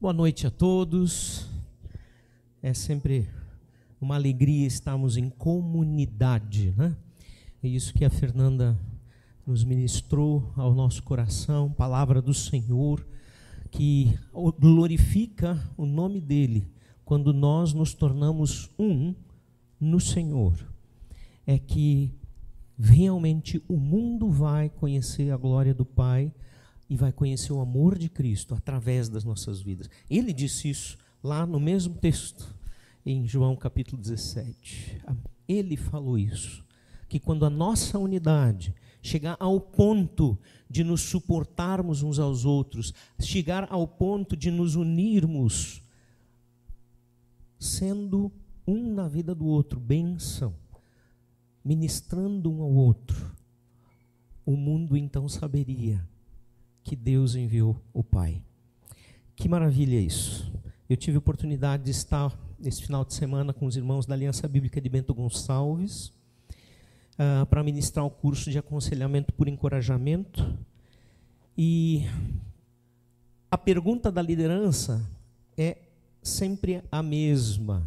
Boa noite a todos. É sempre uma alegria estarmos em comunidade, né? É isso que a Fernanda nos ministrou ao nosso coração, palavra do Senhor, que glorifica o nome dele quando nós nos tornamos um no Senhor. É que realmente o mundo vai conhecer a glória do Pai e vai conhecer o amor de Cristo através das nossas vidas. Ele disse isso lá no mesmo texto, em João capítulo 17. Ele falou isso, que quando a nossa unidade chegar ao ponto de nos suportarmos uns aos outros, chegar ao ponto de nos unirmos, sendo um na vida do outro, bênção, ministrando um ao outro, o mundo então saberia que Deus enviou o Pai. Que maravilha isso. Eu tive oportunidade de estar nesse final de semana com os irmãos da Aliança Bíblica de Bento Gonçalves uh, para ministrar o curso de aconselhamento por encorajamento. E a pergunta da liderança é sempre a mesma.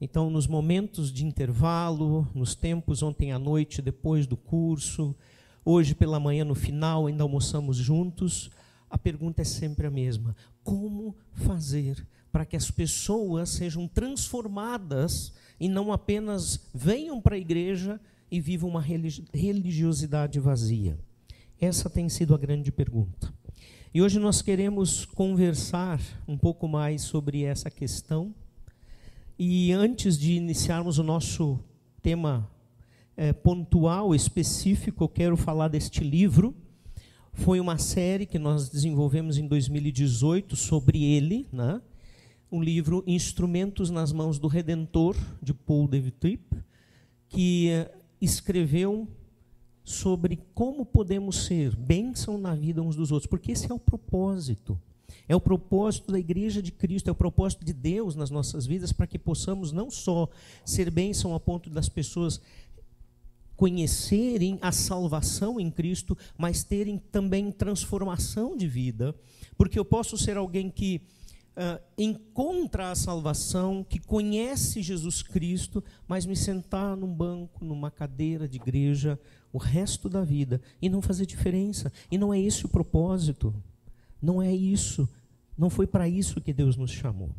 Então, nos momentos de intervalo, nos tempos ontem à noite, depois do curso, Hoje pela manhã, no final, ainda almoçamos juntos. A pergunta é sempre a mesma: como fazer para que as pessoas sejam transformadas e não apenas venham para a igreja e vivam uma religiosidade vazia? Essa tem sido a grande pergunta. E hoje nós queremos conversar um pouco mais sobre essa questão. E antes de iniciarmos o nosso tema é, pontual, específico, eu quero falar deste livro. Foi uma série que nós desenvolvemos em 2018 sobre ele, né? um livro Instrumentos nas Mãos do Redentor, de Paul David Tripp, que é, escreveu sobre como podemos ser bênção na vida uns dos outros, porque esse é o propósito. É o propósito da Igreja de Cristo, é o propósito de Deus nas nossas vidas, para que possamos não só ser bênção a ponto das pessoas conhecerem a salvação em Cristo, mas terem também transformação de vida, porque eu posso ser alguém que uh, encontra a salvação, que conhece Jesus Cristo, mas me sentar num banco, numa cadeira de igreja o resto da vida e não fazer diferença. E não é esse o propósito. Não é isso. Não foi para isso que Deus nos chamou.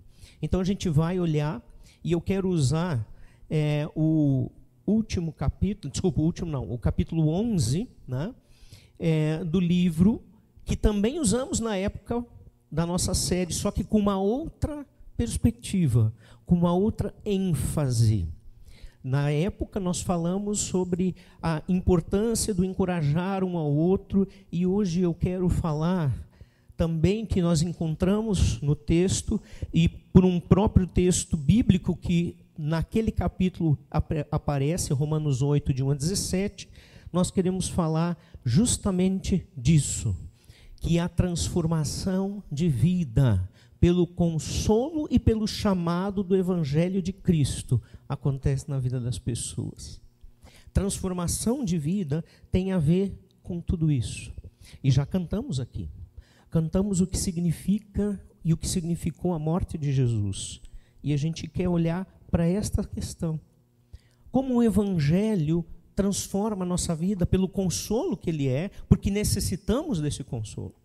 Então a gente vai olhar e eu quero usar é, o último capítulo, desculpa, o último não, o capítulo 11 né, é, do livro, que também usamos na época da nossa série, só que com uma outra perspectiva, com uma outra ênfase. Na época, nós falamos sobre a importância do encorajar um ao outro, e hoje eu quero falar também que nós encontramos no texto, e por um próprio texto bíblico que naquele capítulo aparece, Romanos 8, de 1 a 17, nós queremos falar justamente disso, que a transformação de vida, pelo consolo e pelo chamado do Evangelho de Cristo, acontece na vida das pessoas. Transformação de vida tem a ver com tudo isso. E já cantamos aqui. Cantamos o que significa e o que significou a morte de Jesus. E a gente quer olhar para esta questão. Como o Evangelho transforma a nossa vida pelo consolo que ele é, porque necessitamos desse consolo.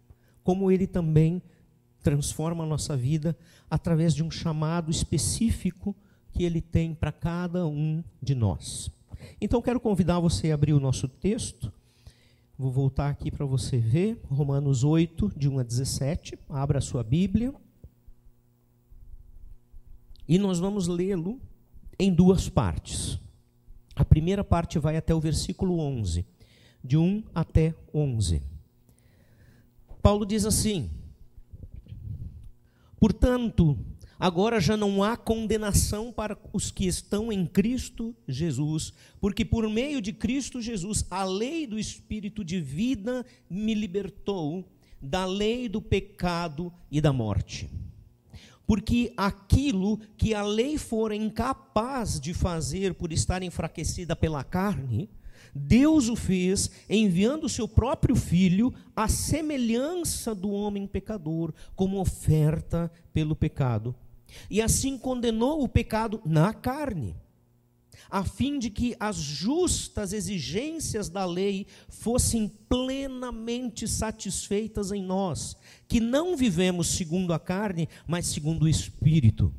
Como ele também transforma a nossa vida através de um chamado específico que ele tem para cada um de nós. Então quero convidar você a abrir o nosso texto. Vou voltar aqui para você ver, Romanos 8, de 1 a 17. Abra a sua Bíblia. E nós vamos lê-lo em duas partes. A primeira parte vai até o versículo 11, de 1 até 11. Paulo diz assim: Portanto, agora já não há condenação para os que estão em Cristo Jesus, porque por meio de Cristo Jesus a lei do Espírito de vida me libertou da lei do pecado e da morte porque aquilo que a lei fora incapaz de fazer por estar enfraquecida pela carne, Deus o fez enviando o seu próprio filho à semelhança do homem pecador, como oferta pelo pecado. E assim condenou o pecado na carne, a fim de que as justas exigências da lei fossem plenamente satisfeitas em nós, que não vivemos segundo a carne, mas segundo o espírito.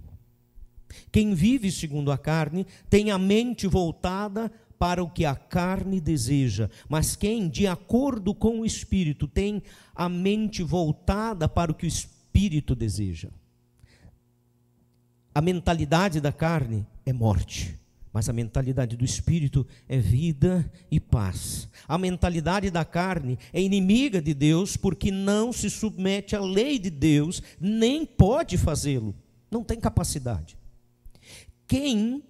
Quem vive segundo a carne tem a mente voltada para o que a carne deseja, mas quem, de acordo com o espírito, tem a mente voltada para o que o espírito deseja. A mentalidade da carne é morte, mas a mentalidade do espírito é vida e paz. A mentalidade da carne é inimiga de Deus porque não se submete à lei de Deus, nem pode fazê-lo, não tem capacidade. Quem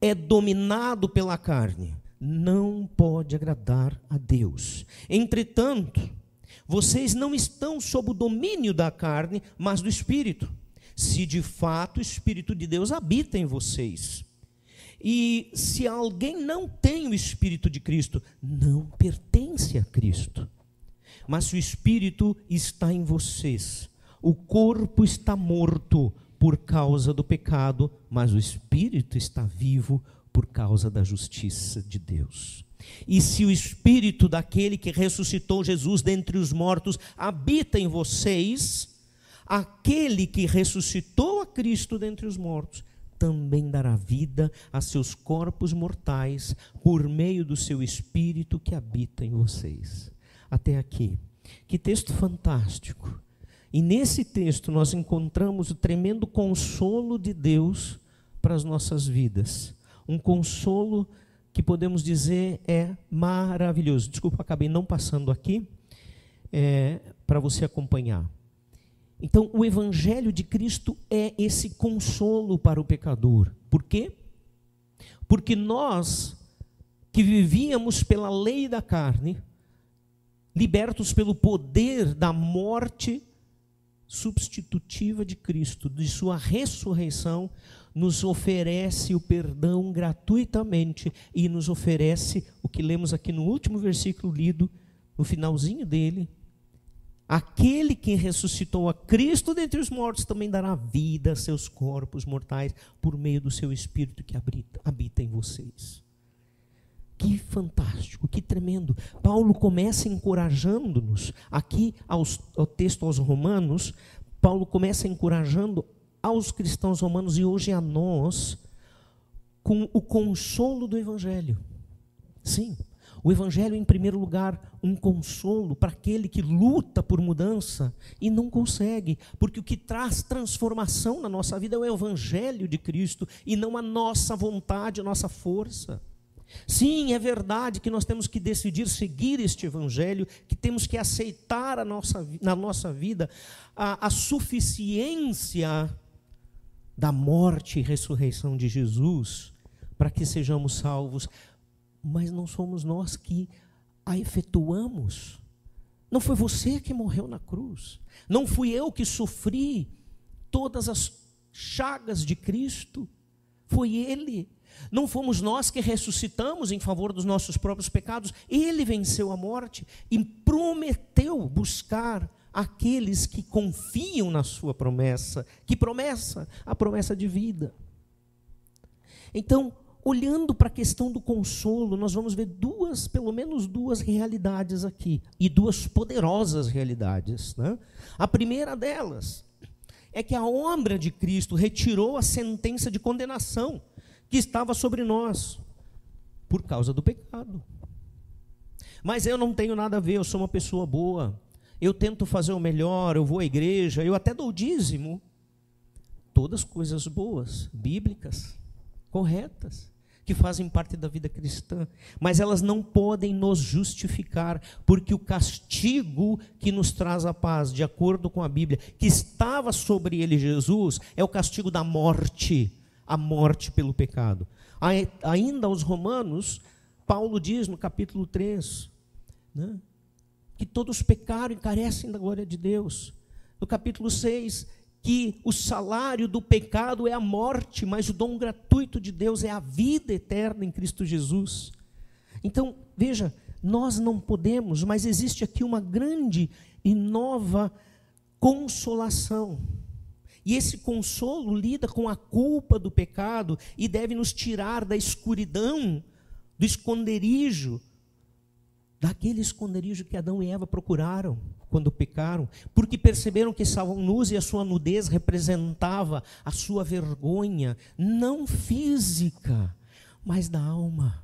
é dominado pela carne não pode agradar a Deus. Entretanto, vocês não estão sob o domínio da carne, mas do Espírito, se de fato o Espírito de Deus habita em vocês. E se alguém não tem o Espírito de Cristo, não pertence a Cristo. Mas se o Espírito está em vocês, o corpo está morto por causa do pecado, mas o espírito está vivo por causa da justiça de Deus. E se o espírito daquele que ressuscitou Jesus dentre os mortos habita em vocês, aquele que ressuscitou a Cristo dentre os mortos também dará vida a seus corpos mortais por meio do seu espírito que habita em vocês. Até aqui. Que texto fantástico. E nesse texto nós encontramos o tremendo consolo de Deus para as nossas vidas. Um consolo que podemos dizer é maravilhoso. Desculpa, acabei não passando aqui é, para você acompanhar. Então, o Evangelho de Cristo é esse consolo para o pecador. Por quê? Porque nós, que vivíamos pela lei da carne, libertos pelo poder da morte substitutiva de Cristo, de sua ressurreição, nos oferece o perdão gratuitamente e nos oferece o que lemos aqui no último versículo lido, no finalzinho dele. Aquele que ressuscitou a Cristo dentre os mortos também dará vida a seus corpos mortais por meio do seu Espírito que habita, em vocês. Que fantástico, que tremendo. Paulo começa encorajando-nos, aqui aos, ao texto aos Romanos, Paulo começa encorajando aos cristãos romanos e hoje a nós, com o consolo do Evangelho. Sim, o Evangelho, em primeiro lugar, um consolo para aquele que luta por mudança e não consegue, porque o que traz transformação na nossa vida é o Evangelho de Cristo e não a nossa vontade, a nossa força. Sim, é verdade que nós temos que decidir seguir este Evangelho, que temos que aceitar a nossa, na nossa vida a, a suficiência da morte e ressurreição de Jesus para que sejamos salvos, mas não somos nós que a efetuamos. Não foi você que morreu na cruz, não fui eu que sofri todas as chagas de Cristo, foi Ele não fomos nós que ressuscitamos em favor dos nossos próprios pecados. Ele venceu a morte e prometeu buscar aqueles que confiam na sua promessa. Que promessa? A promessa de vida. Então, olhando para a questão do consolo, nós vamos ver duas, pelo menos duas realidades aqui, e duas poderosas realidades. Né? A primeira delas é que a obra de Cristo retirou a sentença de condenação que estava sobre nós por causa do pecado. Mas eu não tenho nada a ver, eu sou uma pessoa boa. Eu tento fazer o melhor, eu vou à igreja, eu até dou dízimo. Todas coisas boas, bíblicas, corretas, que fazem parte da vida cristã, mas elas não podem nos justificar, porque o castigo que nos traz a paz, de acordo com a Bíblia, que estava sobre ele Jesus, é o castigo da morte a morte pelo pecado. Ainda aos Romanos, Paulo diz no capítulo 3, né, que todos pecaram e carecem da glória de Deus. No capítulo 6, que o salário do pecado é a morte, mas o dom gratuito de Deus é a vida eterna em Cristo Jesus. Então, veja, nós não podemos, mas existe aqui uma grande e nova consolação. E esse consolo lida com a culpa do pecado e deve nos tirar da escuridão, do esconderijo, daquele esconderijo que Adão e Eva procuraram quando pecaram, porque perceberam que estavam nus e a sua nudez representava a sua vergonha, não física, mas da alma,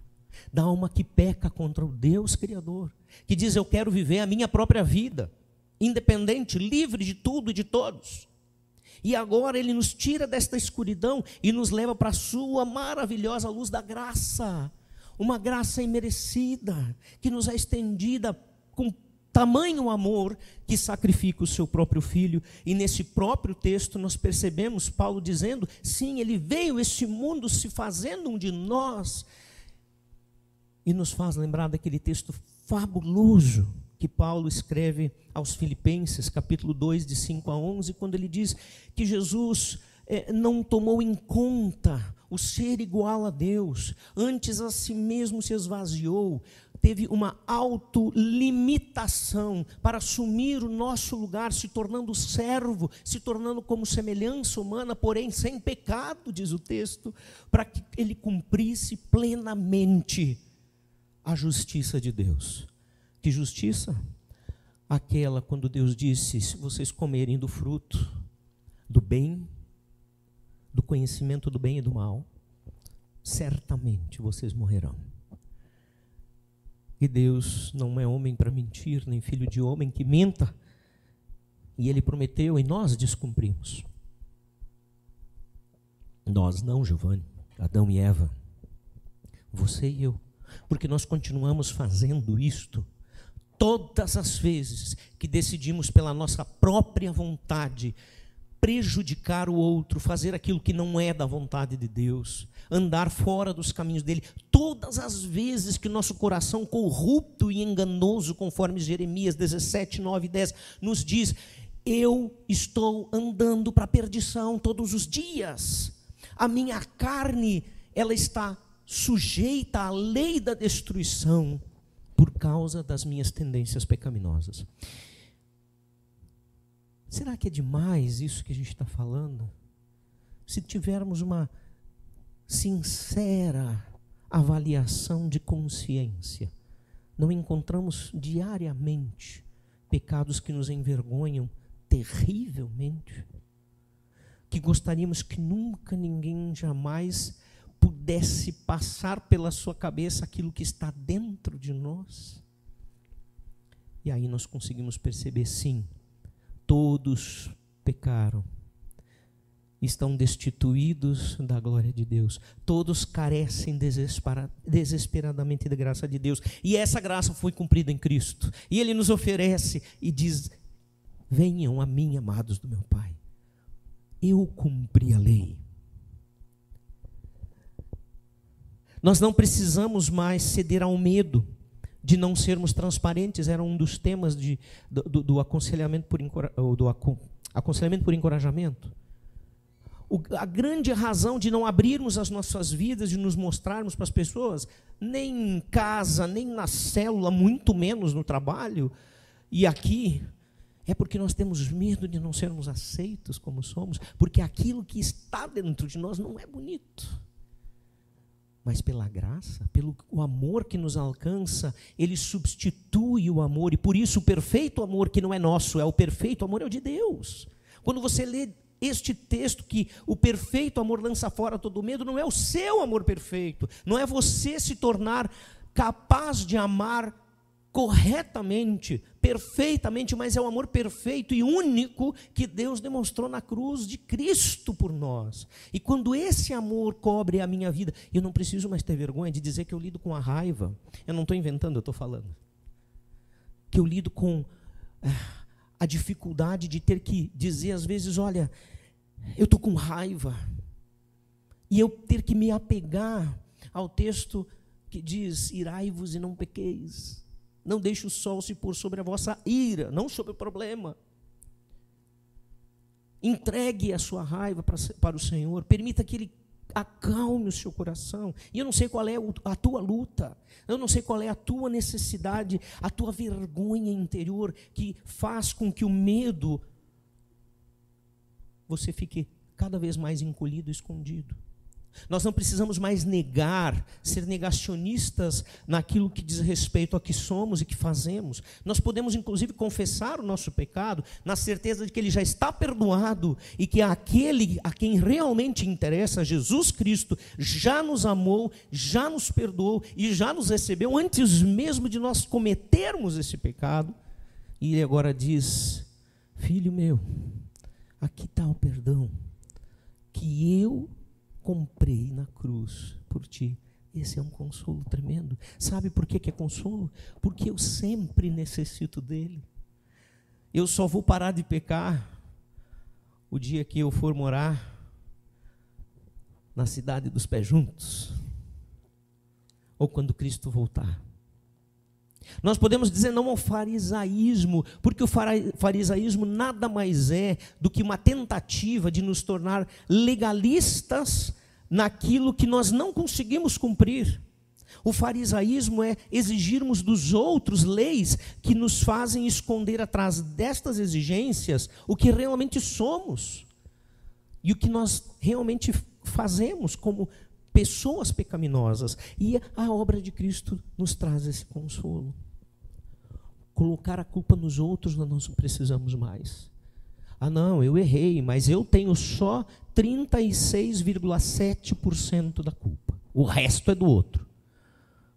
da alma que peca contra o Deus Criador, que diz: Eu quero viver a minha própria vida, independente, livre de tudo e de todos. E agora ele nos tira desta escuridão e nos leva para a sua maravilhosa luz da graça, uma graça imerecida, que nos é estendida com tamanho amor que sacrifica o seu próprio filho. E nesse próprio texto nós percebemos Paulo dizendo: sim, ele veio este mundo se fazendo um de nós. E nos faz lembrar daquele texto fabuloso que Paulo escreve aos Filipenses, capítulo 2, de 5 a 11, quando ele diz que Jesus é, não tomou em conta o ser igual a Deus, antes a si mesmo se esvaziou, teve uma autolimitação para assumir o nosso lugar, se tornando servo, se tornando como semelhança humana, porém sem pecado, diz o texto, para que ele cumprisse plenamente a justiça de Deus. Que justiça? Aquela quando Deus disse: se vocês comerem do fruto do bem, do conhecimento do bem e do mal, certamente vocês morrerão. E Deus não é homem para mentir, nem filho de homem que minta. E ele prometeu e nós descumprimos. Nós não, Giovanni, Adão e Eva. Você e eu. Porque nós continuamos fazendo isto todas as vezes que decidimos pela nossa própria vontade prejudicar o outro, fazer aquilo que não é da vontade de Deus, andar fora dos caminhos dele, todas as vezes que nosso coração corrupto e enganoso, conforme Jeremias 17, 9 e 10 nos diz, eu estou andando para a perdição todos os dias. A minha carne, ela está sujeita à lei da destruição por causa das minhas tendências pecaminosas. Será que é demais isso que a gente está falando? Se tivermos uma sincera avaliação de consciência, não encontramos diariamente pecados que nos envergonham terrivelmente, que gostaríamos que nunca ninguém jamais pudesse passar pela sua cabeça aquilo que está dentro de nós. E aí nós conseguimos perceber, sim, todos pecaram, estão destituídos da glória de Deus, todos carecem desesperadamente da graça de Deus, e essa graça foi cumprida em Cristo, e Ele nos oferece e diz: Venham a mim, amados do meu Pai, eu cumpri a lei. Nós não precisamos mais ceder ao medo de não sermos transparentes, era um dos temas de, do, do, aconselhamento, por, do aconselhamento por encorajamento. O, a grande razão de não abrirmos as nossas vidas, de nos mostrarmos para as pessoas, nem em casa, nem na célula, muito menos no trabalho, e aqui, é porque nós temos medo de não sermos aceitos como somos, porque aquilo que está dentro de nós não é bonito mas pela graça, pelo o amor que nos alcança, ele substitui o amor, e por isso o perfeito amor que não é nosso, é o perfeito amor é o de Deus. Quando você lê este texto que o perfeito amor lança fora todo medo, não é o seu amor perfeito, não é você se tornar capaz de amar corretamente, perfeitamente, mas é o amor perfeito e único que Deus demonstrou na cruz de Cristo por nós. E quando esse amor cobre a minha vida, eu não preciso mais ter vergonha de dizer que eu lido com a raiva. Eu não estou inventando, eu estou falando. Que eu lido com ah, a dificuldade de ter que dizer às vezes: olha, eu estou com raiva. E eu ter que me apegar ao texto que diz: irai-vos e não pequeis. Não deixe o sol se pôr sobre a vossa ira, não sobre o problema. Entregue a sua raiva para, para o Senhor, permita que Ele acalme o seu coração. E eu não sei qual é a tua luta, eu não sei qual é a tua necessidade, a tua vergonha interior que faz com que o medo você fique cada vez mais encolhido, escondido. Nós não precisamos mais negar, ser negacionistas naquilo que diz respeito a que somos e que fazemos. Nós podemos, inclusive, confessar o nosso pecado na certeza de que ele já está perdoado e que aquele a quem realmente interessa, Jesus Cristo, já nos amou, já nos perdoou e já nos recebeu antes mesmo de nós cometermos esse pecado. E ele agora diz: Filho meu, aqui está o perdão que eu comprei na cruz por ti. Esse é um consolo tremendo. Sabe por que, que é consolo? Porque eu sempre necessito dele. Eu só vou parar de pecar o dia que eu for morar na cidade dos pés juntos, ou quando Cristo voltar. Nós podemos dizer não ao farisaísmo, porque o farisaísmo nada mais é do que uma tentativa de nos tornar legalistas naquilo que nós não conseguimos cumprir. O farisaísmo é exigirmos dos outros leis que nos fazem esconder atrás destas exigências o que realmente somos e o que nós realmente fazemos como pessoas pecaminosas. E a obra de Cristo nos traz esse consolo. Colocar a culpa nos outros nós não precisamos mais. Ah, não, eu errei, mas eu tenho só 36,7% da culpa. O resto é do outro.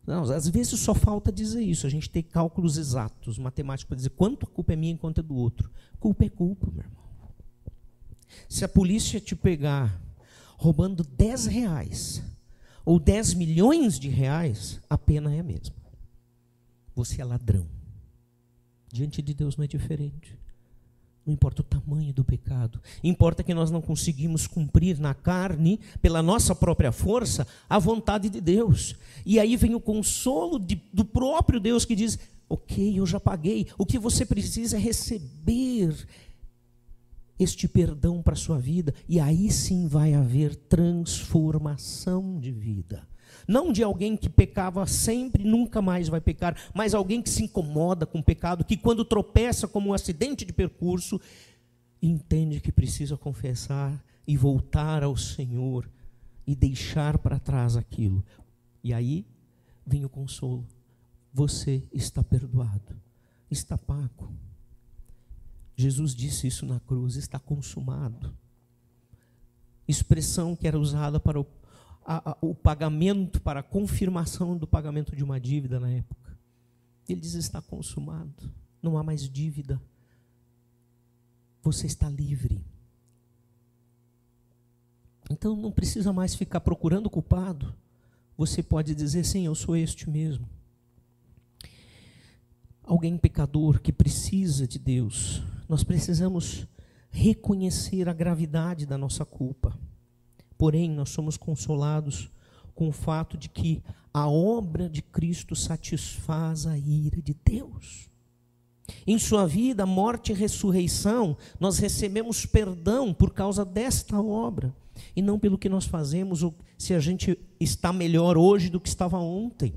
Não, às vezes só falta dizer isso. A gente tem cálculos exatos, matemáticos, para dizer quanto a culpa é minha e quanto é do outro. Culpa é culpa, meu irmão. Se a polícia te pegar roubando 10 reais ou 10 milhões de reais, a pena é a mesma. Você é ladrão. Diante de Deus não é diferente. Não importa o tamanho do pecado, importa que nós não conseguimos cumprir na carne, pela nossa própria força, a vontade de Deus. E aí vem o consolo de, do próprio Deus que diz: Ok, eu já paguei. O que você precisa é receber este perdão para a sua vida, e aí sim vai haver transformação de vida. Não de alguém que pecava sempre nunca mais vai pecar, mas alguém que se incomoda com o pecado, que quando tropeça como um acidente de percurso, entende que precisa confessar e voltar ao Senhor e deixar para trás aquilo. E aí vem o consolo. Você está perdoado, está pago. Jesus disse isso na cruz: está consumado. Expressão que era usada para o, a, a, o pagamento, para a confirmação do pagamento de uma dívida na época. Ele diz: está consumado, não há mais dívida. Você está livre. Então não precisa mais ficar procurando culpado. Você pode dizer: sim, eu sou este mesmo. Alguém pecador que precisa de Deus, nós precisamos reconhecer a gravidade da nossa culpa. Porém, nós somos consolados com o fato de que a obra de Cristo satisfaz a ira de Deus. Em sua vida, morte e ressurreição, nós recebemos perdão por causa desta obra, e não pelo que nós fazemos ou se a gente está melhor hoje do que estava ontem.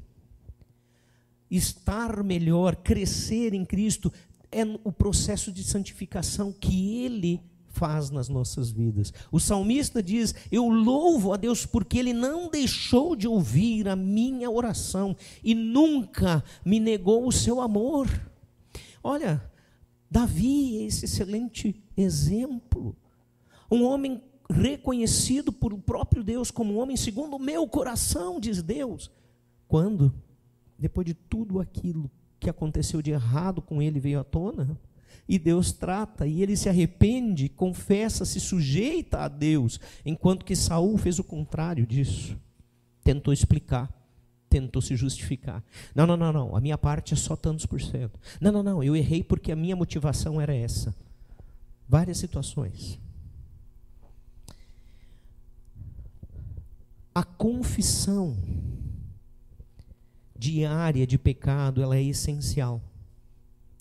Estar melhor, crescer em Cristo, é o processo de santificação que ele faz nas nossas vidas. O salmista diz: Eu louvo a Deus porque ele não deixou de ouvir a minha oração e nunca me negou o seu amor. Olha, Davi é esse excelente exemplo. Um homem reconhecido por o próprio Deus como um homem segundo o meu coração, diz Deus. Quando, depois de tudo aquilo que aconteceu de errado com ele veio à tona, e Deus trata, e ele se arrepende, confessa, se sujeita a Deus, enquanto que Saul fez o contrário disso. Tentou explicar, tentou se justificar. Não, não, não, não, a minha parte é só tantos por cento. Não, não, não, eu errei porque a minha motivação era essa. Várias situações. A confissão diária de pecado, ela é essencial.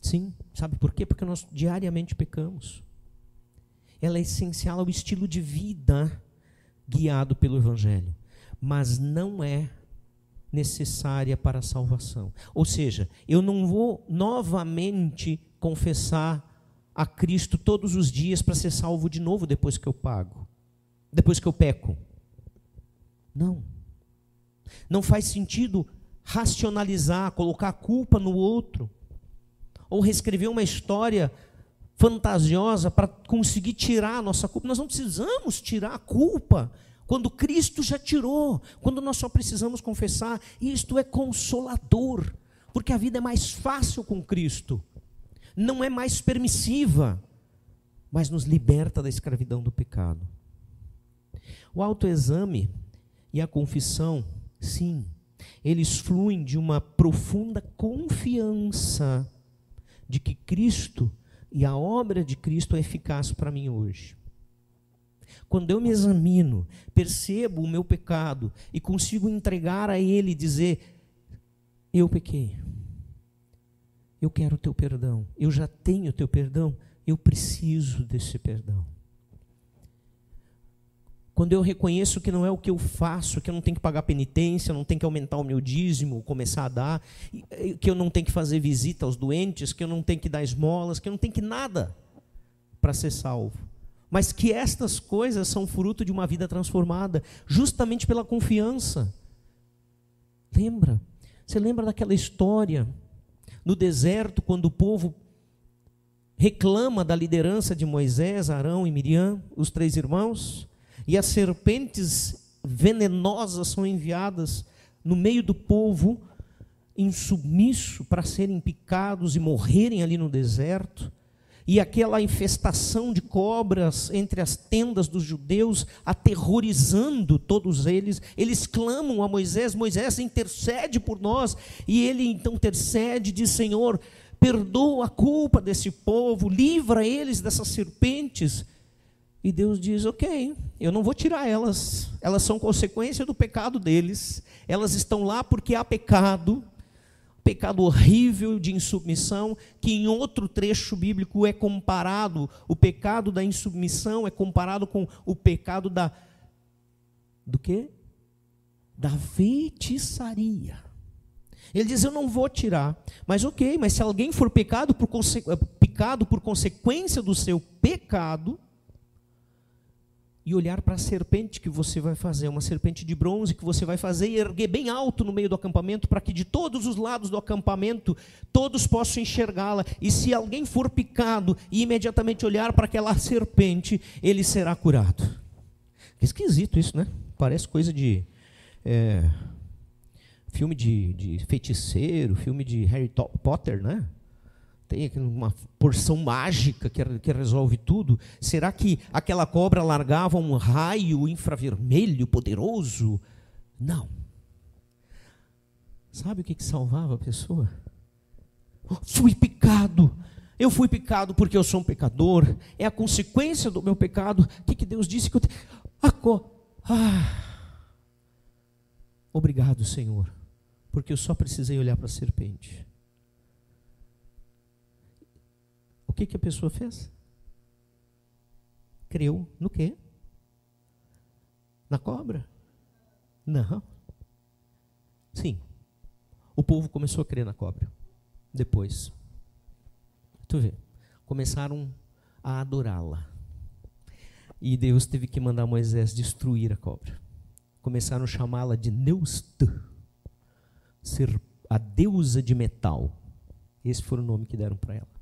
Sim, sabe por quê? Porque nós diariamente pecamos. Ela é essencial ao estilo de vida guiado pelo Evangelho, mas não é necessária para a salvação. Ou seja, eu não vou novamente confessar a Cristo todos os dias para ser salvo de novo depois que eu pago, depois que eu peco. Não. Não faz sentido racionalizar, colocar a culpa no outro, ou reescrever uma história fantasiosa para conseguir tirar a nossa culpa. Nós não precisamos tirar a culpa quando Cristo já tirou, quando nós só precisamos confessar. Isto é consolador, porque a vida é mais fácil com Cristo, não é mais permissiva, mas nos liberta da escravidão do pecado. O autoexame e a confissão, sim, eles fluem de uma profunda confiança de que Cristo e a obra de Cristo é eficaz para mim hoje. Quando eu me examino, percebo o meu pecado e consigo entregar a Ele e dizer: Eu pequei, eu quero o teu perdão, eu já tenho o teu perdão, eu preciso desse perdão. Quando eu reconheço que não é o que eu faço, que eu não tenho que pagar penitência, não tenho que aumentar o meu dízimo, começar a dar, que eu não tenho que fazer visita aos doentes, que eu não tenho que dar esmolas, que eu não tenho que nada para ser salvo. Mas que estas coisas são fruto de uma vida transformada, justamente pela confiança. Lembra? Você lembra daquela história no deserto, quando o povo reclama da liderança de Moisés, Arão e Miriam, os três irmãos? E as serpentes venenosas são enviadas no meio do povo, insubmisso, para serem picados e morrerem ali no deserto. E aquela infestação de cobras entre as tendas dos judeus, aterrorizando todos eles, eles clamam a Moisés: Moisés intercede por nós. E ele então intercede, diz: Senhor, perdoa a culpa desse povo, livra eles dessas serpentes. E Deus diz: ok, eu não vou tirar elas, elas são consequência do pecado deles, elas estão lá porque há pecado, pecado horrível de insubmissão, que em outro trecho bíblico é comparado, o pecado da insubmissão é comparado com o pecado da. do quê? Da feitiçaria. Ele diz: Eu não vou tirar. Mas ok, mas se alguém for pecado por, pecado por consequência do seu pecado, e olhar para a serpente que você vai fazer, uma serpente de bronze que você vai fazer e erguer bem alto no meio do acampamento, para que de todos os lados do acampamento todos possam enxergá-la. E se alguém for picado e imediatamente olhar para aquela serpente, ele será curado. Que esquisito isso, né? Parece coisa de. É, filme de, de feiticeiro, filme de Harry Potter, né? Tem uma porção mágica que, que resolve tudo? Será que aquela cobra largava um raio infravermelho poderoso? Não. Sabe o que, que salvava a pessoa? Fui picado. Eu fui picado porque eu sou um pecador. É a consequência do meu pecado. O que, que Deus disse que eu. Aco... Ah. Obrigado, Senhor, porque eu só precisei olhar para a serpente que, que a pessoa fez? Creu no quê? Na cobra? Não. Sim. O povo começou a crer na cobra. Depois. Tu vê. Começaram a adorá-la. E Deus teve que mandar Moisés destruir a cobra. Começaram a chamá-la de Neust, ser a deusa de metal. Esse foi o nome que deram para ela.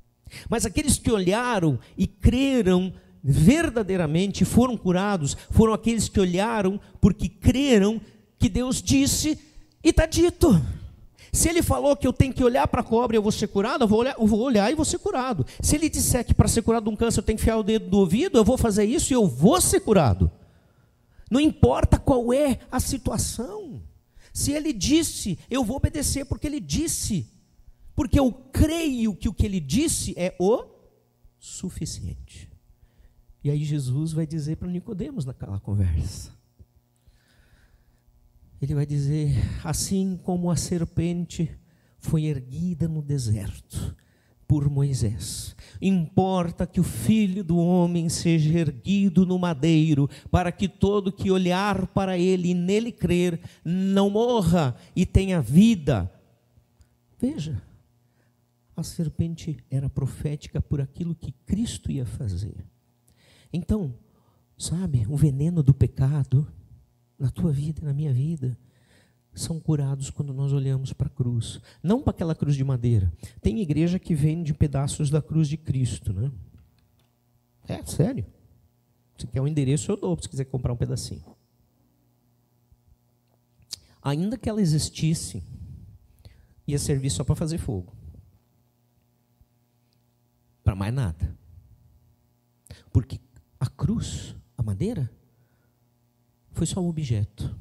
Mas aqueles que olharam e creram verdadeiramente foram curados, foram aqueles que olharam porque creram que Deus disse e está dito. Se ele falou que eu tenho que olhar para a cobra e eu vou ser curado, eu vou, olhar, eu vou olhar e vou ser curado. Se ele disser que para ser curado de um câncer eu tenho que enfiar o dedo do ouvido, eu vou fazer isso e eu vou ser curado. Não importa qual é a situação. Se ele disse, eu vou obedecer porque ele disse porque eu creio que o que ele disse é o suficiente. E aí Jesus vai dizer para Nicodemos naquela conversa. Ele vai dizer: assim como a serpente foi erguida no deserto, por Moisés. Importa que o filho do homem seja erguido no madeiro, para que todo que olhar para ele e nele crer não morra e tenha vida. Veja, a serpente era profética por aquilo que Cristo ia fazer. Então, sabe, o veneno do pecado na tua vida e na minha vida são curados quando nós olhamos para a cruz, não para aquela cruz de madeira. Tem igreja que vende pedaços da cruz de Cristo, né? É, sério. Se quer um endereço, eu dou, se quiser comprar um pedacinho. Ainda que ela existisse, ia servir só para fazer fogo. Para mais nada. Porque a cruz, a madeira, foi só um objeto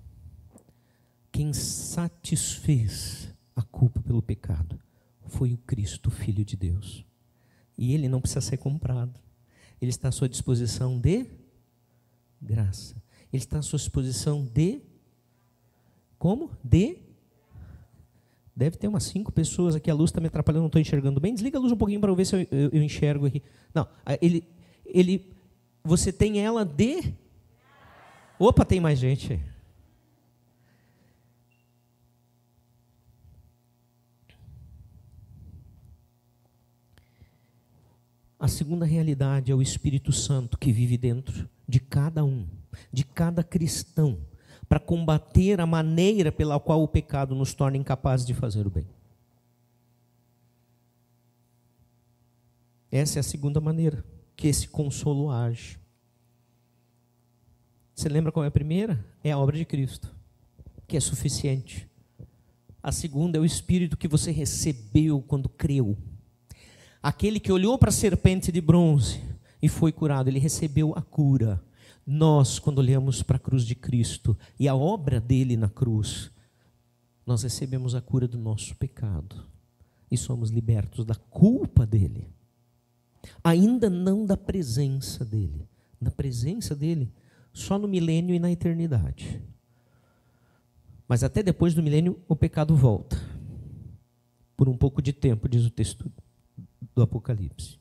quem satisfez a culpa pelo pecado foi o Cristo, Filho de Deus. E ele não precisa ser comprado. Ele está à sua disposição de graça. Ele está à sua disposição de. Como? De. Deve ter umas cinco pessoas aqui. A luz está me atrapalhando, não estou enxergando bem. Desliga a luz um pouquinho para eu ver se eu, eu, eu enxergo aqui. Não, ele, ele. Você tem ela de. Opa, tem mais gente. A segunda realidade é o Espírito Santo que vive dentro de cada um, de cada cristão, para combater a maneira pela qual o pecado nos torna incapazes de fazer o bem. Essa é a segunda maneira que esse consolo age. Você lembra qual é a primeira? É a obra de Cristo, que é suficiente. A segunda é o Espírito que você recebeu quando creu. Aquele que olhou para a serpente de bronze e foi curado, ele recebeu a cura. Nós, quando olhamos para a cruz de Cristo e a obra dele na cruz, nós recebemos a cura do nosso pecado e somos libertos da culpa dele. Ainda não da presença dele. Da presença dele só no milênio e na eternidade. Mas até depois do milênio o pecado volta. Por um pouco de tempo, diz o texto do Apocalipse.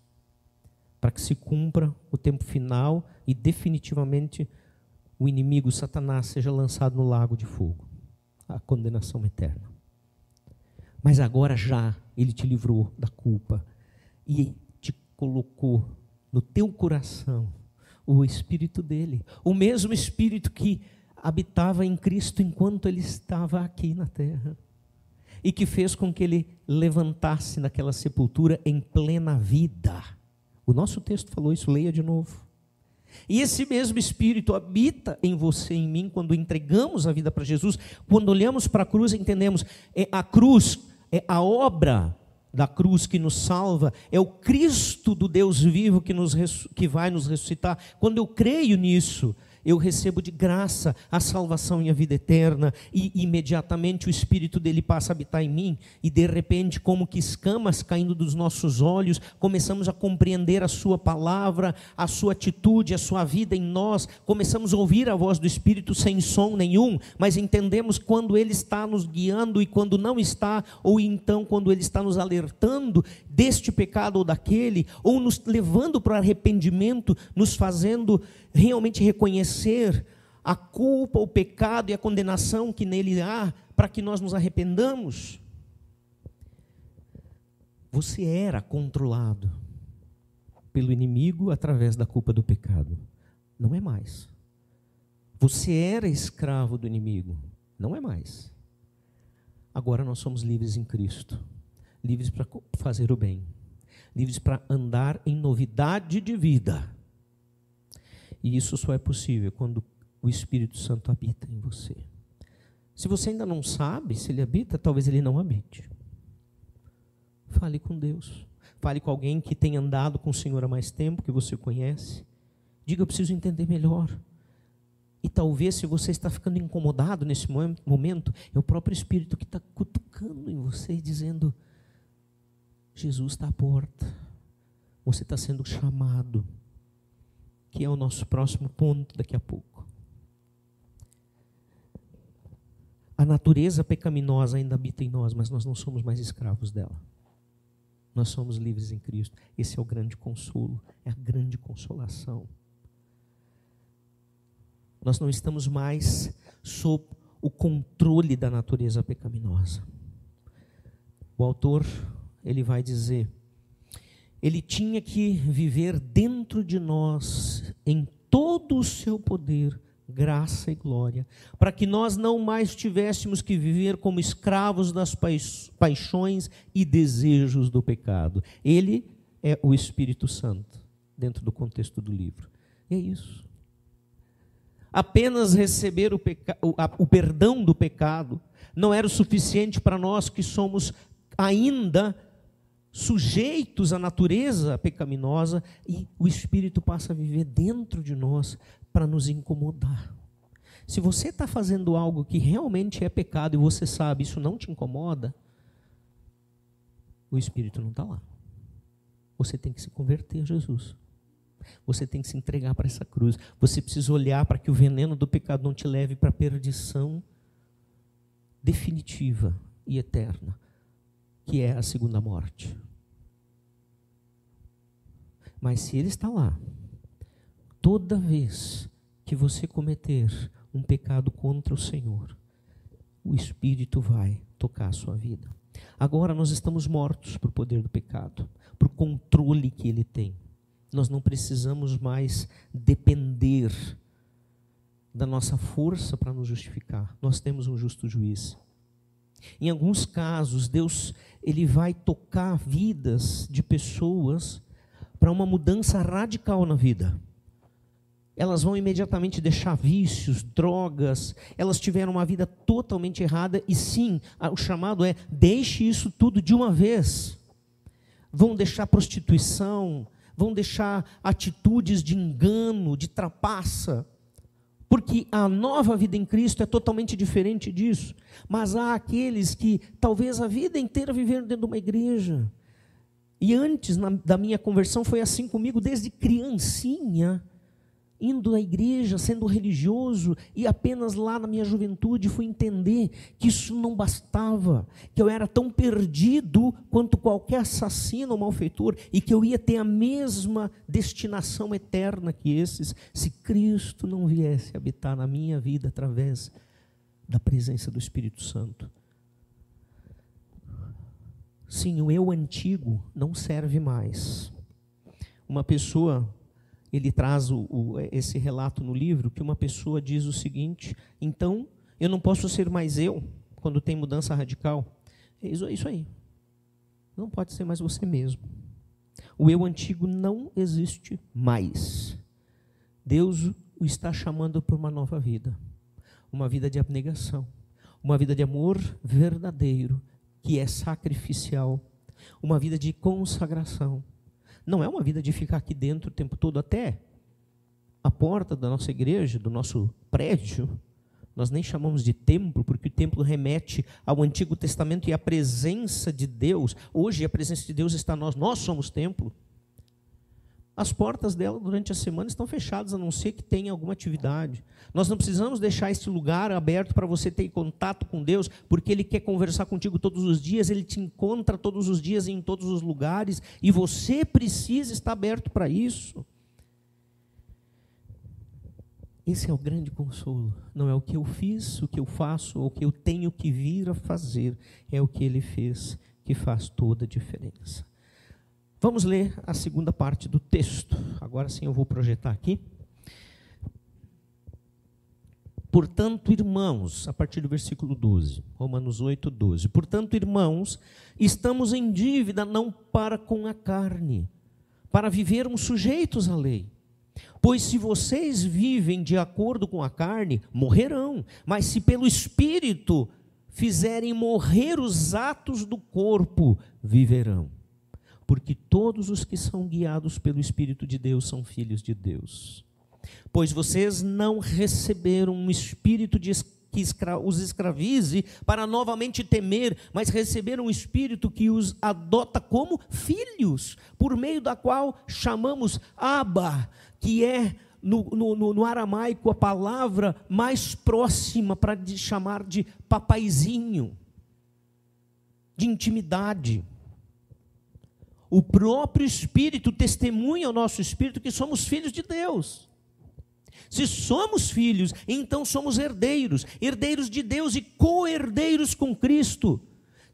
Para que se cumpra o tempo final e definitivamente o inimigo Satanás seja lançado no lago de fogo a condenação eterna. Mas agora já ele te livrou da culpa e te colocou no teu coração o espírito dele, o mesmo espírito que habitava em Cristo enquanto ele estava aqui na terra e que fez com que ele levantasse naquela sepultura em plena vida. O nosso texto falou isso, leia de novo. E esse mesmo Espírito habita em você e em mim quando entregamos a vida para Jesus, quando olhamos para a cruz entendemos, é a cruz, é a obra da cruz que nos salva, é o Cristo do Deus vivo que, nos, que vai nos ressuscitar. Quando eu creio nisso, eu recebo de graça a salvação e a vida eterna, e imediatamente o Espírito dele passa a habitar em mim, e de repente, como que escamas caindo dos nossos olhos, começamos a compreender a Sua palavra, a Sua atitude, a Sua vida em nós, começamos a ouvir a voz do Espírito sem som nenhum, mas entendemos quando Ele está nos guiando e quando não está, ou então quando Ele está nos alertando deste pecado ou daquele, ou nos levando para o arrependimento, nos fazendo realmente reconhecer a culpa, o pecado e a condenação que nele há, para que nós nos arrependamos. Você era controlado pelo inimigo através da culpa do pecado. Não é mais. Você era escravo do inimigo. Não é mais. Agora nós somos livres em Cristo livres para fazer o bem, livres para andar em novidade de vida. E isso só é possível quando o Espírito Santo habita em você. Se você ainda não sabe se ele habita, talvez ele não habite. Fale com Deus. Fale com alguém que tem andado com o Senhor há mais tempo, que você conhece. Diga, eu preciso entender melhor. E talvez, se você está ficando incomodado nesse momento, é o próprio Espírito que está cutucando em você e dizendo: Jesus está à porta. Você está sendo chamado que é o nosso próximo ponto daqui a pouco. A natureza pecaminosa ainda habita em nós, mas nós não somos mais escravos dela. nós somos livres em Cristo. Esse é o grande consolo, é a grande consolação. Nós não estamos mais sob o controle da natureza pecaminosa. O autor, ele vai dizer, ele tinha que viver dentro de nós em todo o seu poder, graça e glória, para que nós não mais tivéssemos que viver como escravos das paixões e desejos do pecado. Ele é o Espírito Santo, dentro do contexto do livro. E é isso. Apenas receber o, o, perdão do pecado não era o suficiente para nós que somos ainda sujeitos à natureza pecaminosa e o Espírito passa a viver dentro de nós para nos incomodar. Se você está fazendo algo que realmente é pecado e você sabe isso não te incomoda, o Espírito não está lá. Você tem que se converter a Jesus. Você tem que se entregar para essa cruz. Você precisa olhar para que o veneno do pecado não te leve para a perdição definitiva e eterna, que é a segunda morte. Mas se ele está lá, toda vez que você cometer um pecado contra o Senhor, o Espírito vai tocar a sua vida. Agora nós estamos mortos para o poder do pecado, para o controle que ele tem. Nós não precisamos mais depender da nossa força para nos justificar. Nós temos um justo juiz. Em alguns casos, Deus ele vai tocar vidas de pessoas para uma mudança radical na vida. Elas vão imediatamente deixar vícios, drogas, elas tiveram uma vida totalmente errada e sim, o chamado é deixe isso tudo de uma vez. Vão deixar prostituição, vão deixar atitudes de engano, de trapaça, porque a nova vida em Cristo é totalmente diferente disso. Mas há aqueles que talvez a vida inteira viveram dentro de uma igreja, e antes na, da minha conversão foi assim comigo, desde criancinha, indo à igreja, sendo religioso, e apenas lá na minha juventude fui entender que isso não bastava, que eu era tão perdido quanto qualquer assassino ou malfeitor, e que eu ia ter a mesma destinação eterna que esses, se Cristo não viesse habitar na minha vida através da presença do Espírito Santo. Sim, o eu antigo não serve mais. Uma pessoa, ele traz o, o, esse relato no livro, que uma pessoa diz o seguinte: então eu não posso ser mais eu quando tem mudança radical. É isso, é isso aí. Não pode ser mais você mesmo. O eu antigo não existe mais. Deus o está chamando para uma nova vida, uma vida de abnegação, uma vida de amor verdadeiro que é sacrificial, uma vida de consagração. Não é uma vida de ficar aqui dentro o tempo todo, até a porta da nossa igreja, do nosso prédio, nós nem chamamos de templo, porque o templo remete ao Antigo Testamento e à presença de Deus. Hoje a presença de Deus está em nós, nós somos templo. As portas dela durante a semana estão fechadas, a não ser que tenha alguma atividade. Nós não precisamos deixar este lugar aberto para você ter contato com Deus, porque Ele quer conversar contigo todos os dias, Ele te encontra todos os dias em todos os lugares, e você precisa estar aberto para isso. Esse é o grande consolo. Não é o que eu fiz, o que eu faço, ou o que eu tenho que vir a fazer, é o que Ele fez que faz toda a diferença. Vamos ler a segunda parte do texto. Agora sim eu vou projetar aqui. Portanto, irmãos, a partir do versículo 12, Romanos 8, 12. Portanto, irmãos, estamos em dívida não para com a carne, para vivermos sujeitos à lei. Pois se vocês vivem de acordo com a carne, morrerão. Mas se pelo Espírito fizerem morrer os atos do corpo, viverão porque todos os que são guiados pelo Espírito de Deus são filhos de Deus. Pois vocês não receberam um espírito de que os escravize para novamente temer, mas receberam um espírito que os adota como filhos, por meio da qual chamamos Abba, que é no, no, no, aramaico a palavra mais próxima para chamar de papaizinho, de intimidade. O próprio Espírito testemunha ao nosso espírito que somos filhos de Deus. Se somos filhos, então somos herdeiros, herdeiros de Deus e co-herdeiros com Cristo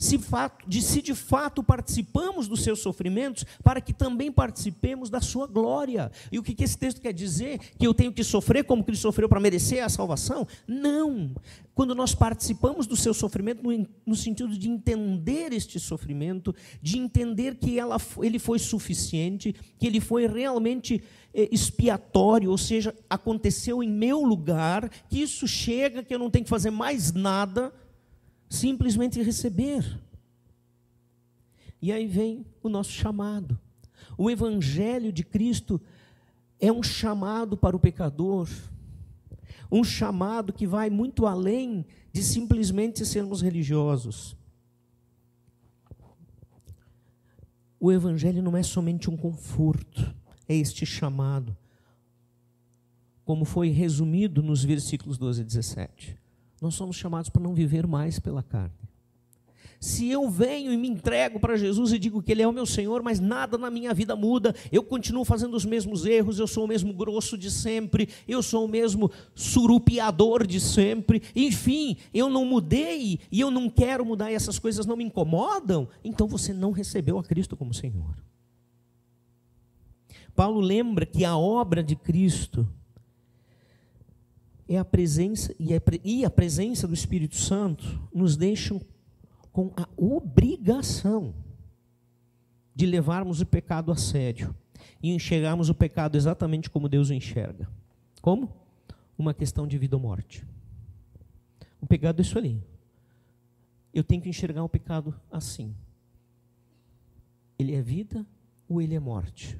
se, fato, de, se de fato participamos dos seus sofrimentos, para que também participemos da sua glória. E o que, que esse texto quer dizer? Que eu tenho que sofrer como Cristo sofreu para merecer a salvação? Não. Quando nós participamos do seu sofrimento, no, no sentido de entender este sofrimento, de entender que ela, ele foi suficiente, que ele foi realmente eh, expiatório, ou seja, aconteceu em meu lugar, que isso chega, que eu não tenho que fazer mais nada simplesmente receber. E aí vem o nosso chamado. O Evangelho de Cristo é um chamado para o pecador, um chamado que vai muito além de simplesmente sermos religiosos. O Evangelho não é somente um conforto, é este chamado, como foi resumido nos versículos 12 e 17. Nós somos chamados para não viver mais pela carne. Se eu venho e me entrego para Jesus e digo que Ele é o meu Senhor, mas nada na minha vida muda, eu continuo fazendo os mesmos erros, eu sou o mesmo grosso de sempre, eu sou o mesmo surupiador de sempre, enfim, eu não mudei e eu não quero mudar e essas coisas não me incomodam, então você não recebeu a Cristo como Senhor. Paulo lembra que a obra de Cristo é a presença e, e a presença do Espírito Santo nos deixam com a obrigação de levarmos o pecado a sério e enxergarmos o pecado exatamente como Deus o enxerga. Como? Uma questão de vida ou morte. O pecado é isso ali. Eu tenho que enxergar o pecado assim. Ele é vida ou ele é morte?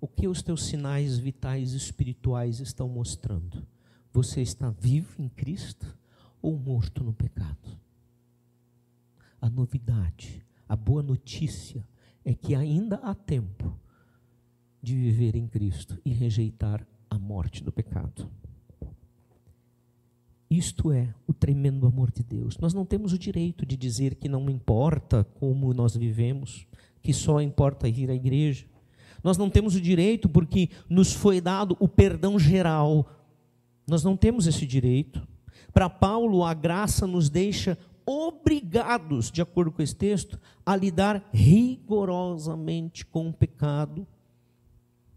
O que os teus sinais vitais espirituais estão mostrando? Você está vivo em Cristo ou morto no pecado? A novidade, a boa notícia é que ainda há tempo de viver em Cristo e rejeitar a morte do pecado. Isto é o tremendo amor de Deus. Nós não temos o direito de dizer que não importa como nós vivemos, que só importa ir à igreja, nós não temos o direito porque nos foi dado o perdão geral. Nós não temos esse direito. Para Paulo, a graça nos deixa obrigados, de acordo com esse texto, a lidar rigorosamente com o pecado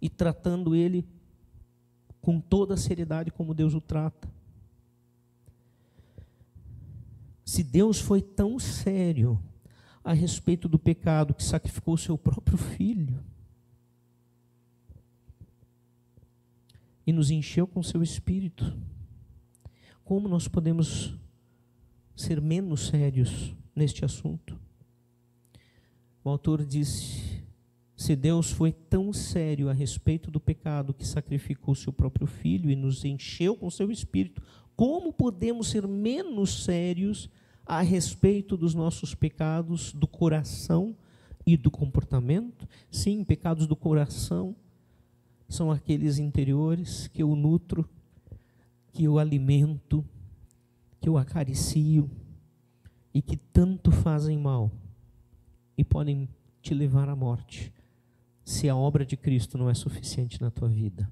e tratando ele com toda a seriedade como Deus o trata. Se Deus foi tão sério a respeito do pecado que sacrificou o seu próprio filho, e nos encheu com seu espírito. Como nós podemos ser menos sérios neste assunto? O autor disse: se Deus foi tão sério a respeito do pecado que sacrificou seu próprio filho e nos encheu com seu espírito, como podemos ser menos sérios a respeito dos nossos pecados do coração e do comportamento? Sim, pecados do coração são aqueles interiores que eu nutro, que eu alimento, que eu acaricio e que tanto fazem mal e podem te levar à morte, se a obra de Cristo não é suficiente na tua vida.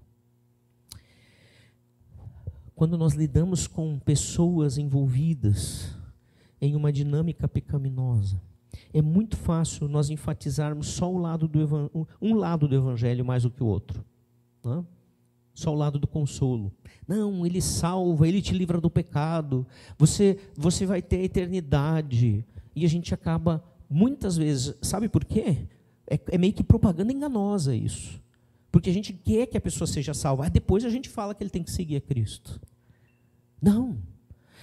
Quando nós lidamos com pessoas envolvidas em uma dinâmica pecaminosa, é muito fácil nós enfatizarmos só o lado do um lado do evangelho mais do que o outro. Não? Só o lado do consolo. Não, ele salva, ele te livra do pecado. Você, você vai ter a eternidade. E a gente acaba, muitas vezes, sabe por quê? É, é meio que propaganda enganosa isso. Porque a gente quer que a pessoa seja salva. depois a gente fala que ele tem que seguir a Cristo. Não.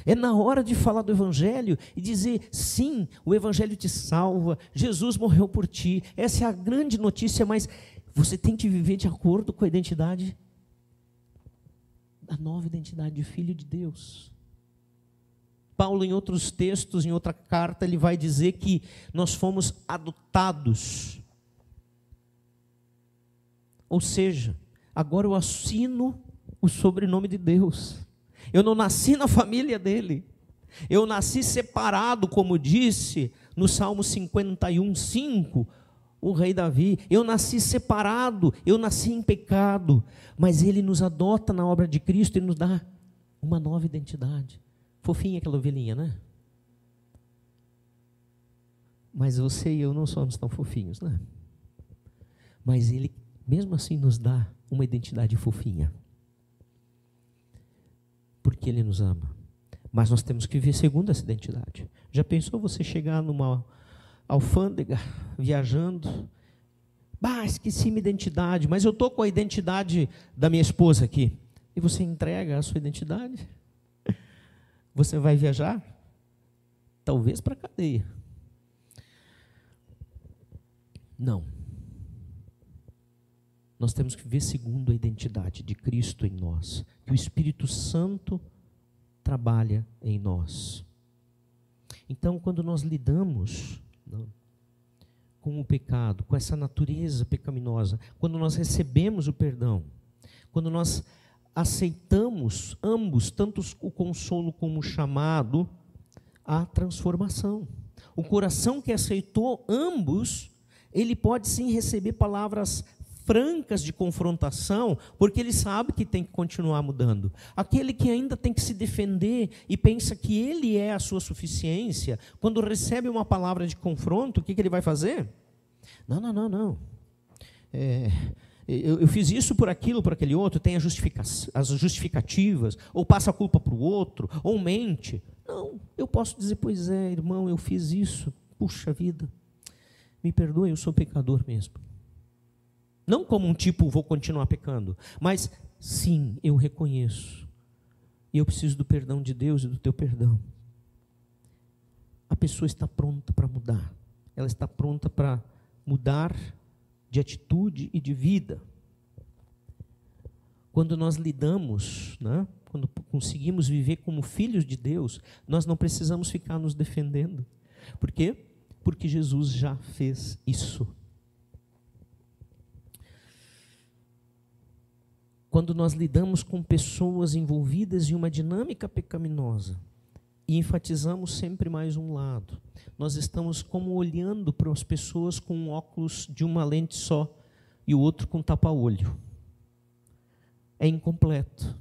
É na hora de falar do Evangelho e dizer: sim, o Evangelho te salva, Jesus morreu por ti. Essa é a grande notícia, mas você tem que viver de acordo com a identidade, a nova identidade de filho de Deus. Paulo, em outros textos, em outra carta, ele vai dizer que nós fomos adotados. Ou seja, agora eu assino o sobrenome de Deus. Eu não nasci na família dele. Eu nasci separado, como disse No Salmo 51, 5, o rei Davi, eu nasci separado, eu nasci em pecado, mas ele nos adota na obra de Cristo e nos dá uma nova identidade. Fofinha aquela ovelhinha, né? Mas você e eu não somos tão fofinhos, né? Mas ele, mesmo assim, nos dá uma identidade fofinha. Porque ele nos ama. Mas nós temos que viver segundo essa identidade. Já pensou você chegar numa alfândega, viajando? Bah, esqueci minha identidade, mas eu estou com a identidade da minha esposa aqui. E você entrega a sua identidade? Você vai viajar? Talvez para a cadeia. Não. Nós temos que viver segundo a identidade de Cristo em nós, que o Espírito Santo trabalha em nós. Então, quando nós lidamos com o pecado, com essa natureza pecaminosa, quando nós recebemos o perdão, quando nós aceitamos ambos, tanto o consolo como o chamado, a transformação. O coração que aceitou ambos, ele pode sim receber palavras francas de confrontação, porque ele sabe que tem que continuar mudando. Aquele que ainda tem que se defender e pensa que ele é a sua suficiência, quando recebe uma palavra de confronto, o que, que ele vai fazer? Não, não, não, não. É, eu, eu, fiz isso por aquilo, por aquele outro, tem justifica as justificativas, ou passa a culpa para o outro, ou mente. Não, eu posso dizer, pois é, irmão, eu fiz isso, puxa vida, me perdoe, eu sou pecador mesmo. Não como um tipo, vou continuar pecando, mas sim, eu reconheço. E eu preciso do perdão de Deus e do teu perdão. A pessoa está pronta para mudar. Ela está pronta para mudar de atitude e de vida. Quando nós lidamos, né, quando conseguimos viver como filhos de Deus, nós não precisamos ficar nos defendendo. Por quê? Porque Jesus já fez isso. Quando nós lidamos com pessoas envolvidas em uma dinâmica pecaminosa e enfatizamos sempre mais um lado, nós estamos como olhando para as pessoas com um óculos de uma lente só e o outro com tapa-olho. É incompleto.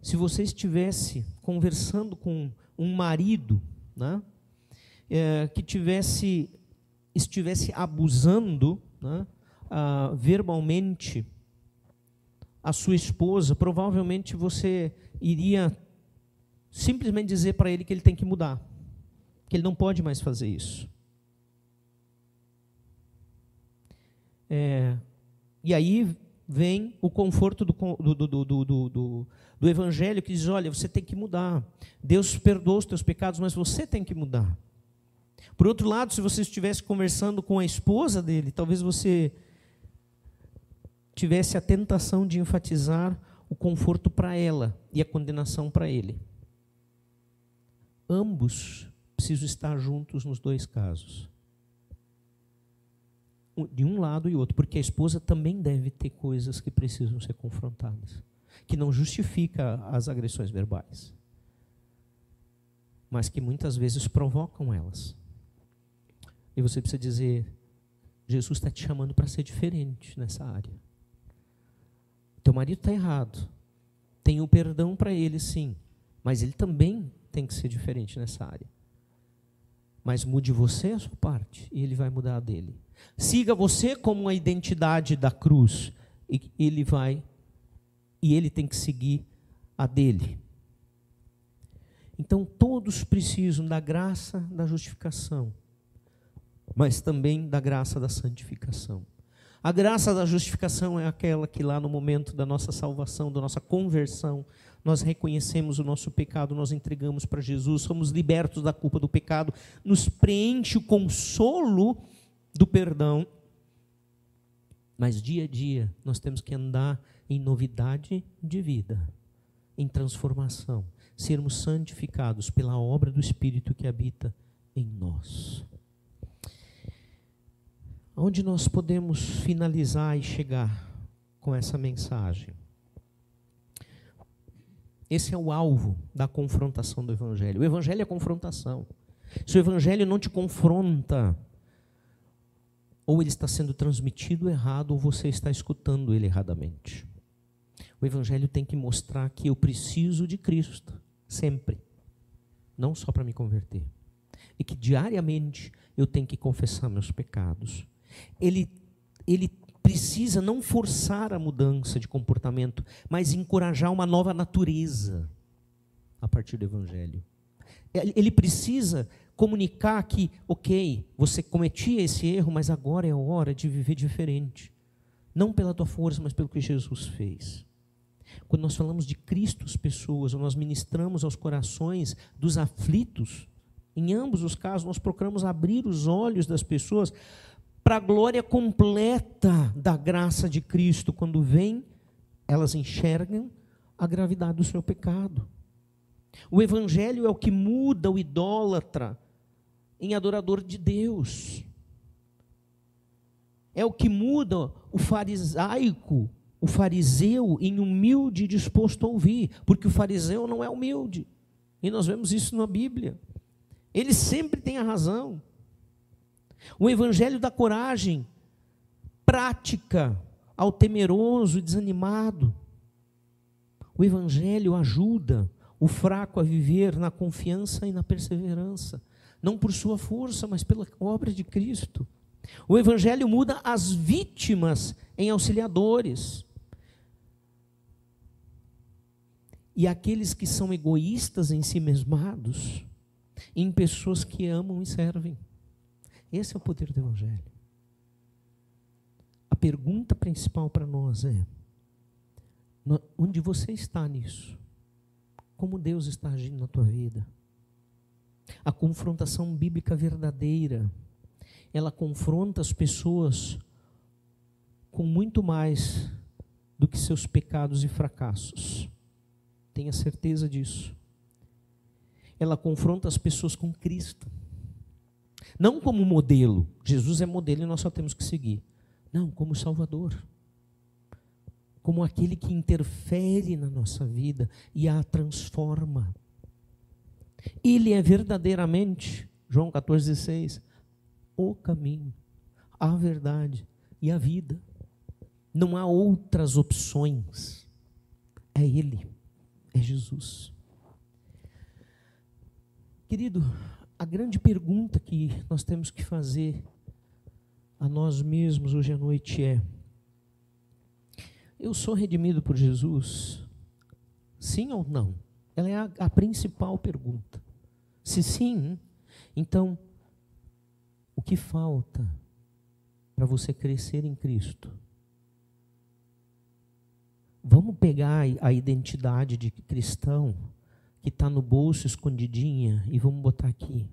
Se você estivesse conversando com um marido, né, é, que tivesse estivesse abusando, né, ah, verbalmente a sua esposa, provavelmente você iria simplesmente dizer para ele que ele tem que mudar, que ele não pode mais fazer isso. É, e aí vem o conforto do, do, do, do, do Evangelho que diz: olha, você tem que mudar. Deus perdoa os teus pecados, mas você tem que mudar. Por outro lado, se você estivesse conversando com a esposa dele, talvez você tivesse a tentação de enfatizar o conforto para ela e a condenação para ele. Ambos precisam estar juntos nos dois casos. De um lado e outro, porque a esposa também deve ter coisas que precisam ser confrontadas, que não justifica as agressões verbais, mas que muitas vezes provocam elas. E você precisa dizer: Jesus está te chamando para ser diferente nessa área. Teu marido está errado. Tem o perdão para ele, sim. Mas ele também tem que ser diferente nessa área. Mas mude você a sua parte e ele vai mudar a dele. Siga você como a identidade da cruz e ele vai e ele tem que seguir a dele. Então todos precisam da graça da justificação, mas também da graça da santificação. A graça da justificação é aquela que lá no momento da nossa salvação, da nossa conversão, nós reconhecemos o nosso pecado, nós entregamos para Jesus, somos libertos da culpa do pecado, nos preenche o consolo do perdão. Mas dia a dia nós temos que andar em novidade de vida, em transformação, sermos santificados pela obra do Espírito que habita em nós. Onde nós podemos finalizar e chegar com essa mensagem? Esse é o alvo da confrontação do Evangelho. O Evangelho é confrontação. Se o Evangelho não te confronta, ou ele está sendo transmitido errado, ou você está escutando ele erradamente. O Evangelho tem que mostrar que eu preciso de Cristo, sempre, não só para me converter, e que diariamente eu tenho que confessar meus pecados. Ele, ele precisa não forçar a mudança de comportamento, mas encorajar uma nova natureza a partir do Evangelho. Ele precisa comunicar que, ok, você cometia esse erro, mas agora é a hora de viver diferente. Não pela tua força, mas pelo que Jesus fez. Quando nós falamos de Cristo às pessoas, ou nós ministramos aos corações dos aflitos, em ambos os casos, nós procuramos abrir os olhos das pessoas para a glória completa da graça de Cristo. Quando vem, elas enxergam a gravidade do seu pecado. O Evangelho é o que muda o idólatra em adorador de Deus. É o que muda o farisaico, o fariseu, em humilde e disposto a ouvir, porque o fariseu não é humilde. E nós vemos isso na Bíblia. Ele sempre tem a razão. O evangelho da coragem, prática ao temeroso e desanimado. O evangelho ajuda o fraco a viver na confiança e na perseverança, não por sua força, mas pela obra de Cristo. O evangelho muda as vítimas em auxiliadores. E aqueles que são egoístas em si mesmados, em pessoas que amam e servem. Esse é o poder do Evangelho. A pergunta principal para nós é: onde você está nisso? Como Deus está agindo na tua vida? A confrontação bíblica verdadeira, ela confronta as pessoas com muito mais do que seus pecados e fracassos. Tenha certeza disso. Ela confronta as pessoas com Cristo. Não como modelo. Jesus é modelo e nós só temos que seguir. Não, como Salvador. Como aquele que interfere na nossa vida e a transforma. Ele é verdadeiramente, João 14,16, o caminho, a verdade e a vida. Não há outras opções. É Ele, é Jesus. Querido, a grande pergunta que nós temos que fazer a nós mesmos hoje à noite é: eu sou redimido por Jesus? Sim ou não? Ela é a, a principal pergunta. Se sim, então o que falta para você crescer em Cristo? Vamos pegar a identidade de cristão que está no bolso escondidinha e vamos botar aqui,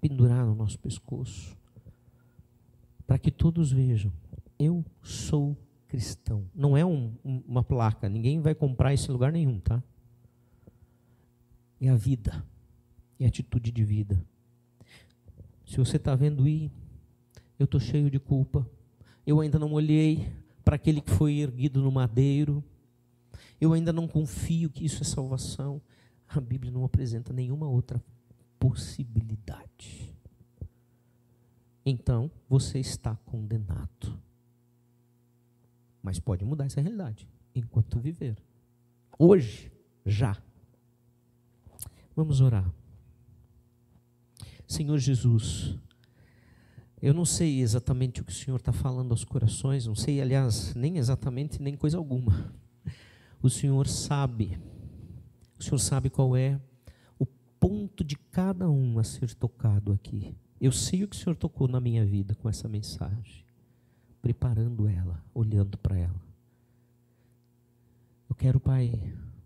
pendurar no nosso pescoço, para que todos vejam: eu sou cristão. Não é um, uma placa, ninguém vai comprar isso em lugar nenhum, tá? É a vida, é a atitude de vida. Se você está vendo aí, eu estou cheio de culpa, eu ainda não olhei para aquele que foi erguido no madeiro, eu ainda não confio que isso é salvação a Bíblia não apresenta nenhuma outra possibilidade. Então, você está condenado. Mas pode mudar essa realidade enquanto viver. Hoje, já. Vamos orar. Senhor Jesus, eu não sei exatamente o que o Senhor está falando aos corações, não sei, aliás, nem exatamente, nem coisa alguma. O Senhor sabe o Senhor sabe qual é o ponto de cada um a ser tocado aqui. Eu sei o que o Senhor tocou na minha vida com essa mensagem, preparando ela, olhando para ela. Eu quero, Pai,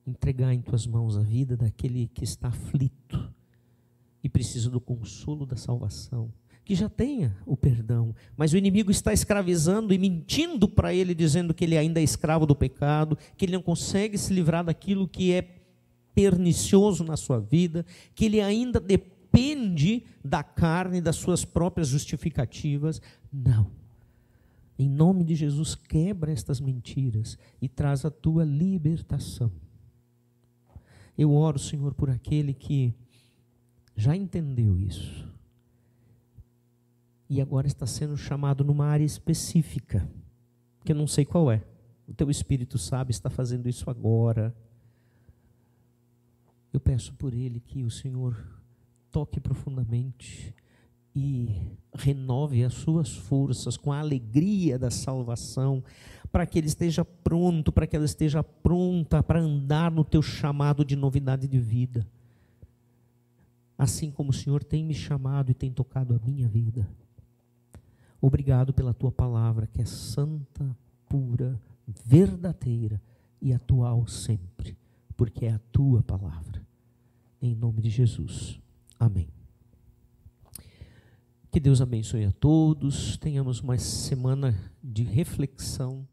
entregar em tuas mãos a vida daquele que está aflito e precisa do consolo da salvação. Que já tenha o perdão, mas o inimigo está escravizando e mentindo para ele, dizendo que ele ainda é escravo do pecado, que ele não consegue se livrar daquilo que é pernicioso na sua vida, que ele ainda depende da carne, das suas próprias justificativas. Não. Em nome de Jesus, quebra estas mentiras e traz a tua libertação. Eu oro, Senhor, por aquele que já entendeu isso. E agora está sendo chamado numa área específica, que eu não sei qual é. O teu Espírito sabe, está fazendo isso agora. Eu peço por ele que o Senhor toque profundamente e renove as suas forças com a alegria da salvação, para que ele esteja pronto, para que ela esteja pronta para andar no teu chamado de novidade de vida. Assim como o Senhor tem me chamado e tem tocado a minha vida. Obrigado pela tua palavra, que é santa, pura, verdadeira e atual sempre, porque é a tua palavra. Em nome de Jesus. Amém. Que Deus abençoe a todos. Tenhamos uma semana de reflexão